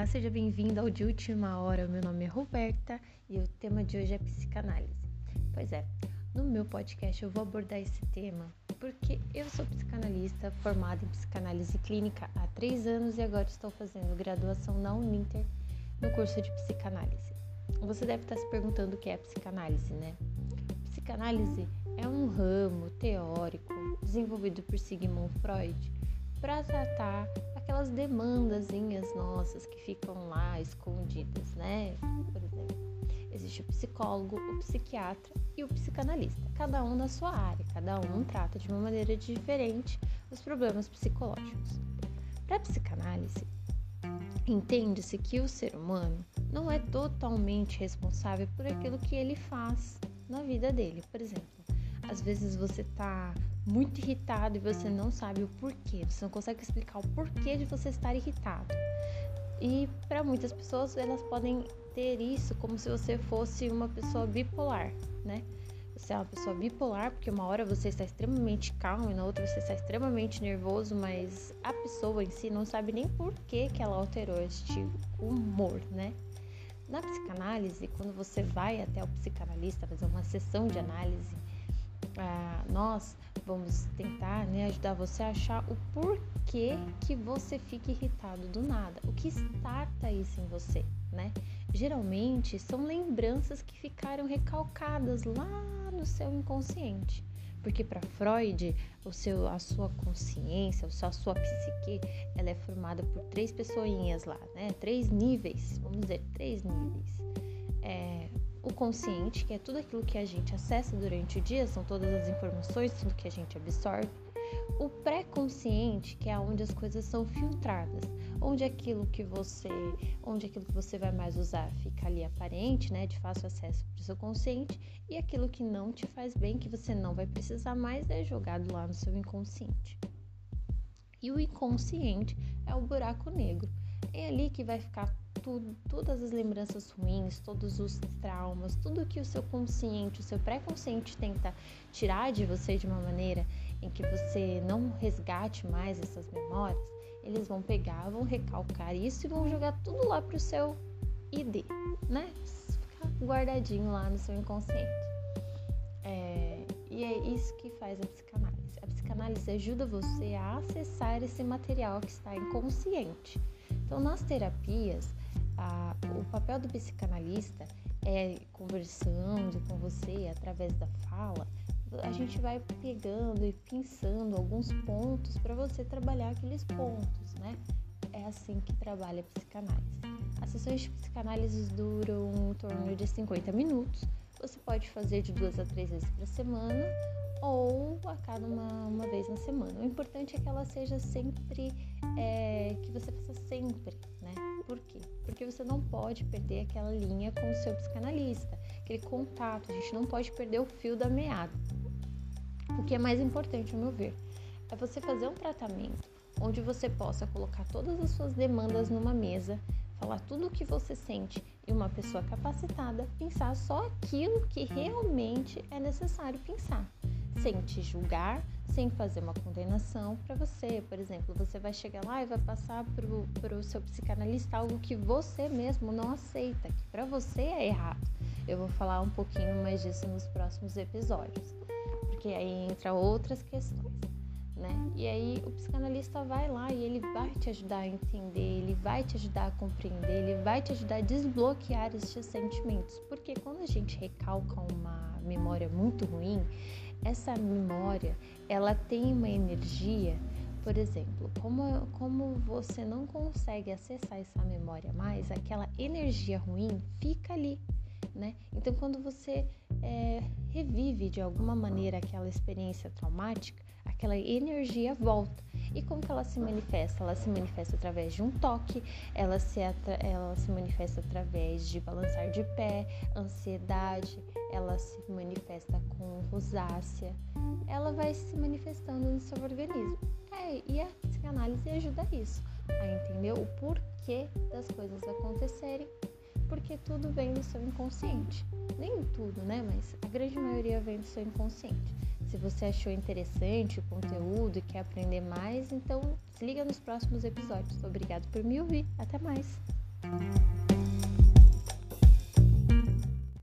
Olá, seja bem-vindo ao De Última Hora. Meu nome é Roberta e o tema de hoje é psicanálise. Pois é, no meu podcast eu vou abordar esse tema porque eu sou psicanalista formada em psicanálise clínica há três anos e agora estou fazendo graduação na Uninter no curso de psicanálise. Você deve estar se perguntando o que é psicanálise, né? Psicanálise é um ramo teórico desenvolvido por Sigmund Freud para tratar aquelas demandazinhas nossas que ficam lá escondidas, né? Por exemplo, existe o psicólogo, o psiquiatra e o psicanalista, cada um na sua área, cada um trata de uma maneira diferente os problemas psicológicos. Para a psicanálise, entende-se que o ser humano não é totalmente responsável por aquilo que ele faz na vida dele. Por exemplo, às vezes você está muito irritado e você não sabe o porquê, você não consegue explicar o porquê de você estar irritado. E para muitas pessoas, elas podem ter isso como se você fosse uma pessoa bipolar, né? Você é uma pessoa bipolar porque uma hora você está extremamente calmo e na outra você está extremamente nervoso, mas a pessoa em si não sabe nem por que, que ela alterou este humor, né? Na psicanálise, quando você vai até o psicanalista fazer uma sessão de análise, nós vamos tentar né, ajudar você a achar o porquê que você fica irritado do nada, o que starta isso em você, né? Geralmente são lembranças que ficaram recalcadas lá no seu inconsciente. Porque para Freud, o seu, a sua consciência, a sua psique, ela é formada por três pessoinhas lá, né? Três níveis, vamos dizer, três níveis. É, o consciente, que é tudo aquilo que a gente acessa durante o dia, são todas as informações, tudo que a gente absorve. O pré-consciente, que é onde as coisas são filtradas, onde aquilo que você, onde aquilo que você vai mais usar fica ali aparente, né, de fácil acesso para o seu consciente, e aquilo que não te faz bem, que você não vai precisar mais, é jogado lá no seu inconsciente. E o inconsciente é o buraco negro. É ali que vai ficar tudo, todas as lembranças ruins, todos os traumas, tudo que o seu consciente, o seu pré-consciente tenta tirar de você de uma maneira em que você não resgate mais essas memórias, eles vão pegar, vão recalcar isso e vão jogar tudo lá pro seu ID, né? Ficar guardadinho lá no seu inconsciente. É, e é isso que faz a psicanálise. A psicanálise ajuda você a acessar esse material que está inconsciente. Então, nas terapias, a, o papel do psicanalista é conversando com você através da fala, a gente vai pegando e pensando alguns pontos para você trabalhar aqueles pontos, né? É assim que trabalha a psicanálise. As sessões de psicanálise duram em torno de 50 minutos. Você pode fazer de duas a três vezes por semana ou a cada uma, uma vez na semana. O importante é que ela seja sempre, é, que você faça sempre, né? Por quê? Porque você não pode perder aquela linha com o seu psicanalista, aquele contato. A gente não pode perder o fio da meada. O que é mais importante, ao meu ver, é você fazer um tratamento onde você possa colocar todas as suas demandas numa mesa, falar tudo o que você sente e uma pessoa capacitada pensar só aquilo que realmente é necessário pensar, sem te julgar, sem fazer uma condenação para você. Por exemplo, você vai chegar lá e vai passar para o seu psicanalista algo que você mesmo não aceita, que para você é errado. Eu vou falar um pouquinho mais disso nos próximos episódios, porque aí entra outras questões. Né? E aí o psicanalista vai lá e ele vai te ajudar a entender, ele vai te ajudar a compreender, ele vai te ajudar a desbloquear esses sentimentos, porque quando a gente recalca uma memória muito ruim, essa memória ela tem uma energia, por exemplo, como, como você não consegue acessar essa memória mais, aquela energia ruim fica ali, né? Então, quando você é, revive de alguma maneira aquela experiência traumática, aquela energia volta. E como que ela se manifesta? Ela se manifesta através de um toque, ela se, ela se manifesta através de balançar de pé, ansiedade, ela se manifesta com rosácea, ela vai se manifestando no seu organismo. É, e a psicanálise ajuda isso, a entender o porquê das coisas acontecerem, porque tudo vem do seu inconsciente. Nem tudo, né? Mas a grande maioria vem do seu inconsciente. Se você achou interessante o conteúdo e quer aprender mais, então se liga nos próximos episódios. Obrigado por me ouvir. Até mais!